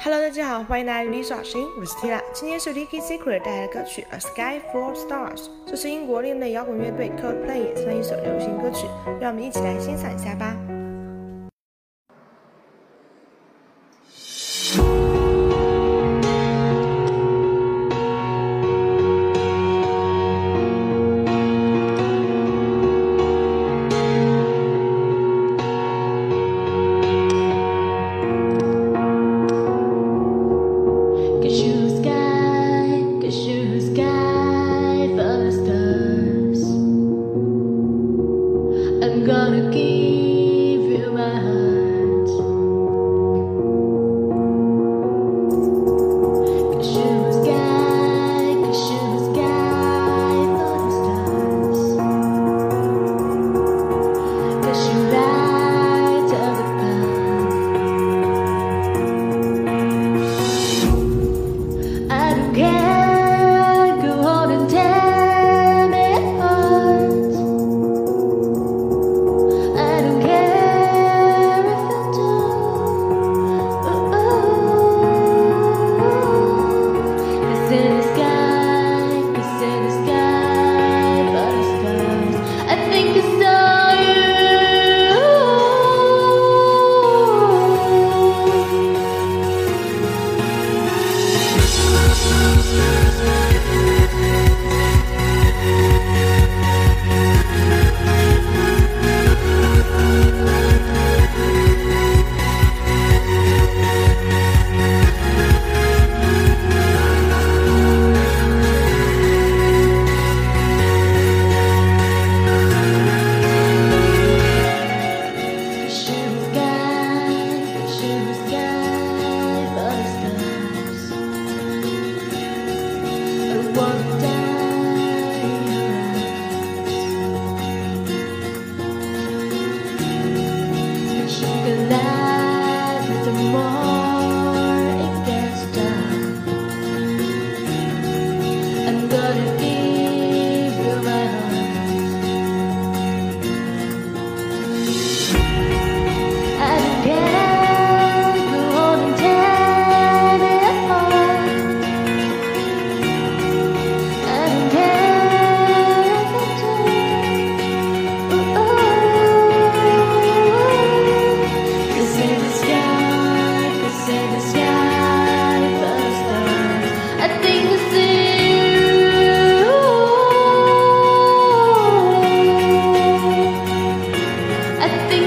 Hello，大家好，欢迎来到丽莎声音，我是 Tina。今天是 Licky Secret 带来的歌曲《A Sky Full of Stars》，这是英国另类摇滚乐队 Coldplay 演唱的一首流行歌曲，让我们一起来欣赏一下吧。gonna keep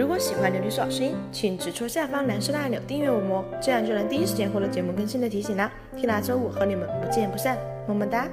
如果喜欢刘律师好声音，请指出下方蓝色的按钮订阅我们，这样就能第一时间获得节目更新的提醒啦。缇娜周五和你们不见不散，么么哒。